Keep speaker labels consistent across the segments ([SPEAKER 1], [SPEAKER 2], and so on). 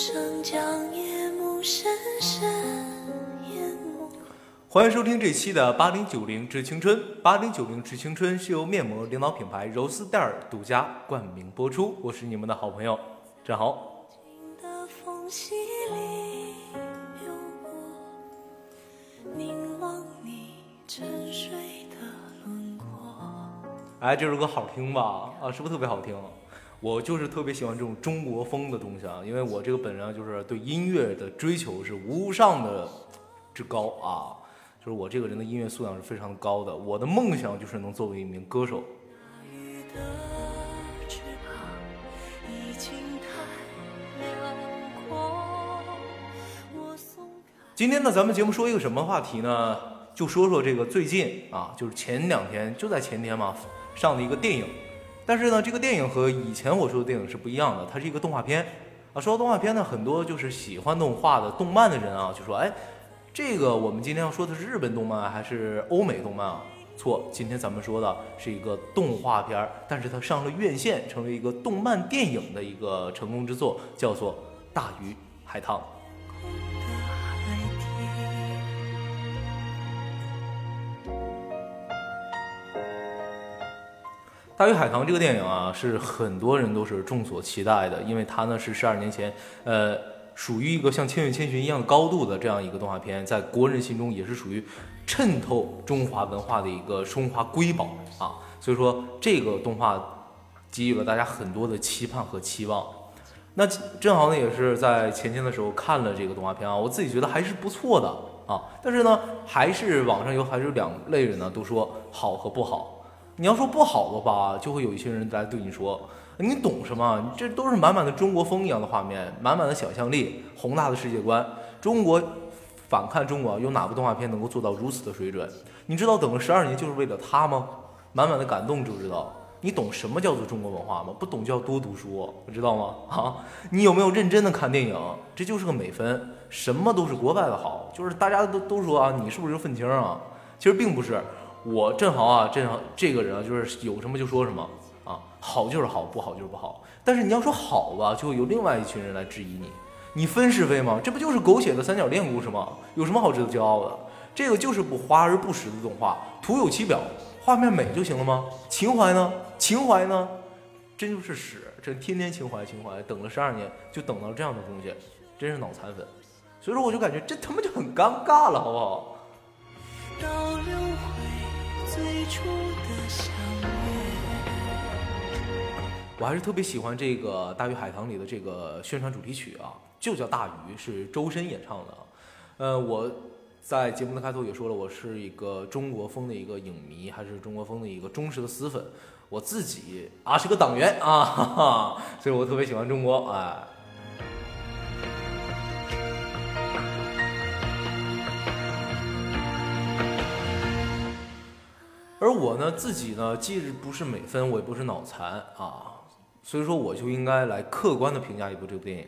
[SPEAKER 1] 深深淹没。
[SPEAKER 2] 欢迎收听这期的八零九零致青春。八零九零致青春是由面膜领导品牌柔丝黛尔独家冠名播出。我是你们的好朋友郑豪。
[SPEAKER 1] 的缝隙里流过，凝望你沉睡的轮廓。
[SPEAKER 2] 哎，这首歌好听吧？啊，是不是特别好听？我就是特别喜欢这种中国风的东西啊，因为我这个本人啊就是对音乐的追求是无上的之高啊，就是我这个人的音乐素养是非常高的。我的梦想就是能作为一名歌手。今天呢，咱们节目说一个什么话题呢？就说说这个最近啊，就是前两天，就在前天嘛，上的一个电影。但是呢，这个电影和以前我说的电影是不一样的，它是一个动画片啊。说到动画片呢，很多就是喜欢动画的动漫的人啊，就说，哎，这个我们今天要说的是日本动漫还是欧美动漫啊？错，今天咱们说的是一个动画片儿，但是它上了院线，成为一个动漫电影的一个成功之作，叫做《大鱼海棠》。大鱼海棠》这个电影啊，是很多人都是众所期待的，因为它呢是十二年前，呃，属于一个像《千与千寻》一样高度的这样一个动画片，在国人心中也是属于衬透中华文化的一个中华瑰宝啊。所以说，这个动画给予了大家很多的期盼和期望。那正好呢，也是在前天的时候看了这个动画片啊，我自己觉得还是不错的啊。但是呢，还是网上有还是有两类人呢，都说好和不好。你要说不好的话，就会有一些人来对你说：“你懂什么？这都是满满的中国风一样的画面，满满的想象力，宏大的世界观。中国反看中国，有哪部动画片能够做到如此的水准？你知道等了十二年就是为了他吗？满满的感动，知不知道？你懂什么叫做中国文化吗？不懂就要多读书，知道吗？啊，你有没有认真的看电影？这就是个美分。什么都是国外的好，就是大家都都说啊，你是不是愤青啊？其实并不是。我正豪啊，正豪这个人啊，就是有什么就说什么啊，好就是好，不好就是不好。但是你要说好吧，就会有另外一群人来质疑你，你分是非吗？这不就是狗血的三角恋故事吗？有什么好值得骄傲的？这个就是不华而不实的动画，徒有其表，画面美就行了吗？情怀呢？情怀呢？真就是屎！这天天情怀情怀，等了十二年就等到这样的东西，真是脑残粉。所以说我就感觉这他妈就很尴尬了，好不好？
[SPEAKER 1] 最初的相。
[SPEAKER 2] 我还是特别喜欢这个《大鱼海棠》里的这个宣传主题曲啊，就叫《大鱼》，是周深演唱的。呃，我在节目的开头也说了，我是一个中国风的一个影迷，还是中国风的一个忠实的死粉。我自己啊是个党员啊，哈哈，所以我特别喜欢中国，哎。而我呢，自己呢，既不是美分，我也不是脑残啊，所以说我就应该来客观的评价一部这部电影。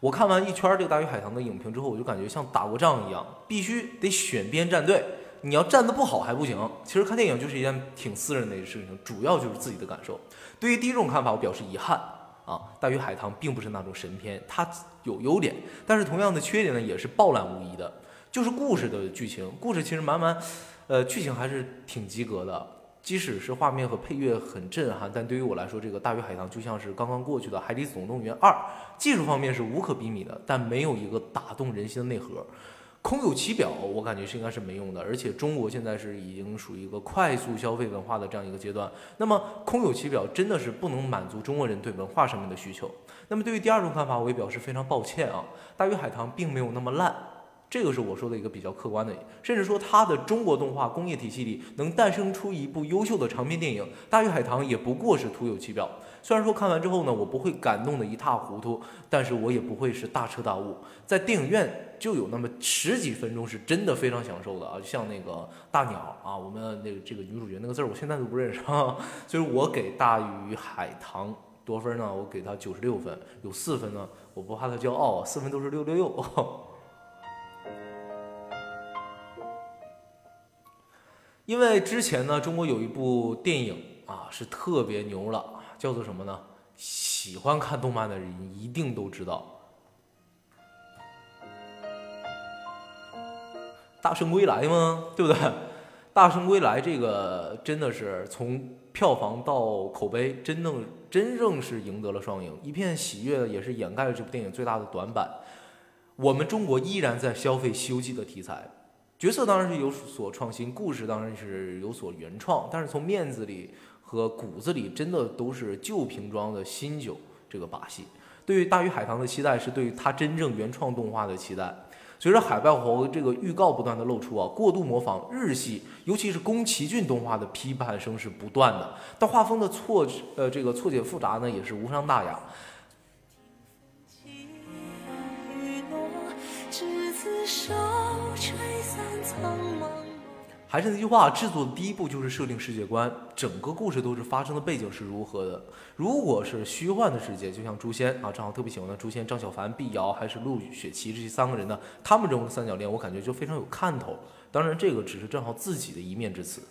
[SPEAKER 2] 我看完一圈这个《大鱼海棠》的影评之后，我就感觉像打过仗一样，必须得选边站队。你要站得不好还不行。其实看电影就是一件挺私人的事情，主要就是自己的感受。对于第一种看法，我表示遗憾啊，《大鱼海棠》并不是那种神片，它有优点，但是同样的缺点呢，也是暴烂无遗的，就是故事的剧情，故事其实满满。呃，剧情还是挺及格的，即使是画面和配乐很震撼，但对于我来说，这个《大鱼海棠》就像是刚刚过去的《海底总动员二》，技术方面是无可比拟的，但没有一个打动人心的内核，空有其表，我感觉是应该是没用的。而且中国现在是已经属于一个快速消费文化的这样一个阶段，那么空有其表真的是不能满足中国人对文化上面的需求。那么对于第二种看法，我也表示非常抱歉啊，《大鱼海棠》并没有那么烂。这个是我说的一个比较客观的，甚至说它的中国动画工业体系里能诞生出一部优秀的长篇电影《大鱼海棠》，也不过是徒有其表。虽然说看完之后呢，我不会感动的一塌糊涂，但是我也不会是大彻大悟。在电影院就有那么十几分钟是真的非常享受的啊，像那个大鸟啊，我们那个这个女主角那个字儿我现在都不认识啊，所以我给《大鱼海棠》多分呢？我给他九十六分，有四分呢，我不怕他骄傲，四分都是六六六。因为之前呢，中国有一部电影啊是特别牛了，叫做什么呢？喜欢看动漫的人一定都知道，大圣归来吗？对不对？大圣归来这个真的是从票房到口碑，真正真正是赢得了双赢，一片喜悦也是掩盖了这部电影最大的短板。我们中国依然在消费《西游记》的题材，角色当然是有所创新，故事当然是有所原创，但是从面子里和骨子里，真的都是旧瓶装的新酒这个把戏。对于《大鱼海棠》的期待是对于它真正原创动画的期待。随着海报和这个预告不断的露出啊，过度模仿日系，尤其是宫崎骏动画的批判声是不断的。但画风的错呃这个错解复杂呢，也是无伤大雅。还是那句话，制作的第一步就是设定世界观，整个故事都是发生的背景是如何的。如果是虚幻的世界，就像诛仙啊，正好特别喜欢的诛仙、张小凡、碧瑶还是陆雪琪这三个人呢，他们这种三角恋，我感觉就非常有看头。当然，这个只是正好自己的一面之词。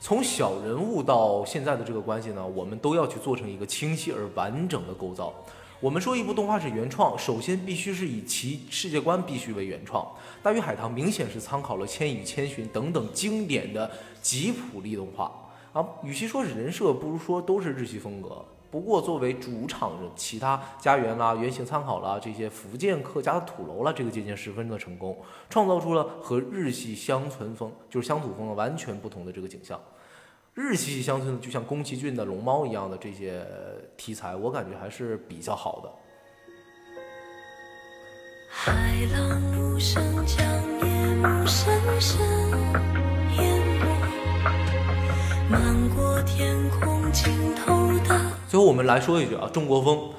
[SPEAKER 2] 从小人物到现在的这个关系呢，我们都要去做成一个清晰而完整的构造。我们说一部动画是原创，首先必须是以其世界观必须为原创。《大鱼海棠》明显是参考了《千与千寻》等等经典的吉普力动画啊，与其说是人设，不如说都是日系风格。不过作为主场人，其他家园啦、原型参考啦、这些福建客家的土楼啦，这个借鉴十分的成功，创造出了和日系乡村风，就是乡土风完全不同的这个景象。日系乡村就像宫崎骏的龙猫一样的这些题材，我感觉还是比较好的。海浪无声将夜幕深深淹没，漫过天空尽头的。最后我们来说一句啊，中国风。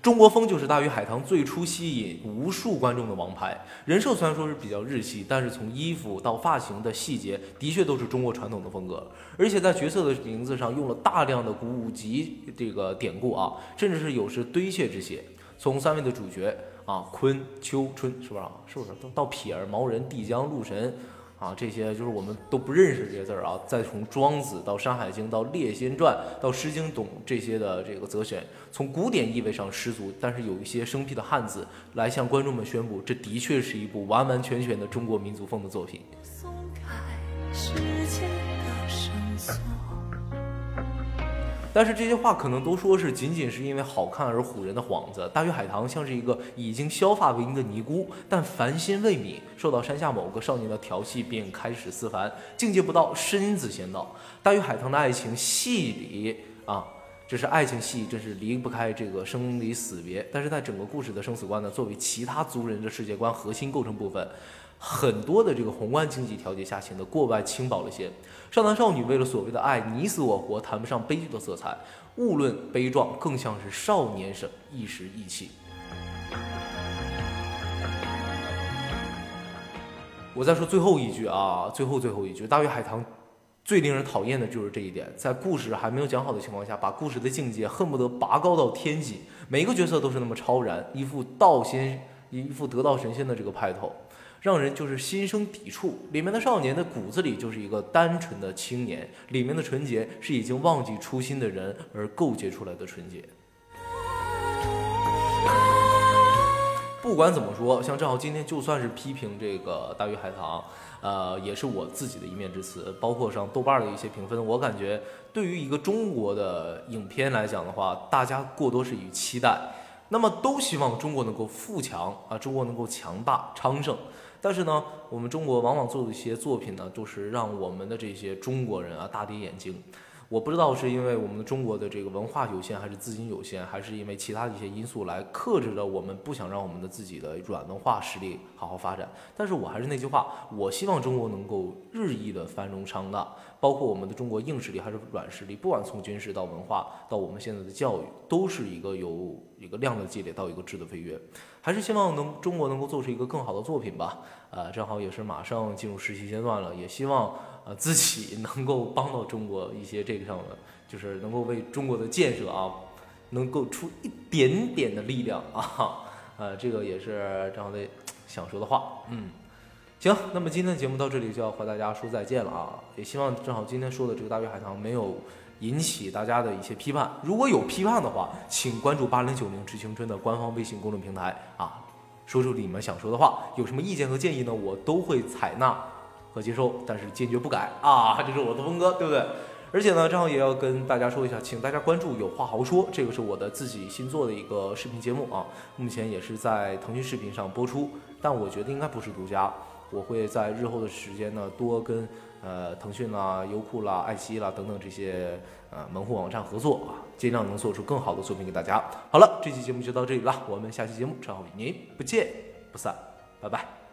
[SPEAKER 2] 中国风就是大鱼海棠最初吸引无数观众的王牌。人设虽然说是比较日系，但是从衣服到发型的细节，的确都是中国传统的风格。而且在角色的名字上用了大量的古籍这个典故啊，甚至是有时堆砌之嫌。从三位的主角啊，坤、秋、春，是不是啊？是不是？到撇儿、毛人、帝江、陆神。啊，这些就是我们都不认识这些字儿啊。再从庄子到山海经到列仙传到诗经懂这些的这个择选，从古典意味上十足，但是有一些生僻的汉字，来向观众们宣布，这的确是一部完完全全的中国民族风的作品。松开时间但是这些话可能都说是仅仅是因为好看而唬人的幌子。大鱼海棠像是一个已经削发为尼的尼姑，但凡心未泯，受到山下某个少年的调戏，便开始思凡，境界不到身子先到。大鱼海棠的爱情戏里啊，这是爱情戏，真是离不开这个生离死别。但是在整个故事的生死观呢，作为其他族人的世界观核心构成部分。很多的这个宏观经济调节下显得过外轻薄了些，少男少女为了所谓的爱你死我活，谈不上悲剧的色彩，勿论悲壮，更像是少年时一时意气。我再说最后一句啊，最后最后一句，大鱼海棠最令人讨厌的就是这一点，在故事还没有讲好的情况下，把故事的境界恨不得拔高到天际，每个角色都是那么超然，一副道仙，一副得道神仙的这个派头。让人就是心生抵触。里面的少年的骨子里就是一个单纯的青年，里面的纯洁是已经忘记初心的人而构建出来的纯洁。不管怎么说，像正好今天就算是批评这个《大鱼海棠》，呃，也是我自己的一面之词。包括上豆瓣的一些评分，我感觉对于一个中国的影片来讲的话，大家过多是以期待，那么都希望中国能够富强啊，中国能够强大昌盛。但是呢，我们中国往往做的一些作品呢，都是让我们的这些中国人啊大跌眼镜。我不知道是因为我们中国的这个文化有限，还是资金有限，还是因为其他的一些因素来克制着我们，不想让我们的自己的软文化实力好好发展。但是我还是那句话，我希望中国能够日益的繁荣昌大，包括我们的中国硬实力还是软实力，不管从军事到文化到我们现在的教育，都是一个有一个量的积累到一个质的飞跃。还是希望能中国能够做出一个更好的作品吧。呃，正好也是马上进入实习阶段了，也希望。呃，自己能够帮到中国一些这个上的，就是能够为中国的建设啊，能够出一点点的力量啊，呃，这个也是正好的想说的话。嗯，行，那么今天的节目到这里就要和大家说再见了啊，也希望正好今天说的这个大鱼海棠没有引起大家的一些批判，如果有批判的话，请关注八零九零致青春的官方微信公众平台啊。说出你们想说的话。有什么意见和建议呢？我都会采纳和接受，但是坚决不改啊，这是我的风格，对不对？而且呢，正好也要跟大家说一下，请大家关注“有话好说”，这个是我的自己新做的一个视频节目啊，目前也是在腾讯视频上播出，但我觉得应该不是独家，我会在日后的时间呢，多跟呃腾讯啦、优酷啦、爱奇艺啦等等这些呃门户网站合作啊，尽量能做出更好的作品给大家。好了，这期节目就到这里了，我们下期节目正好与您不见不散，拜拜。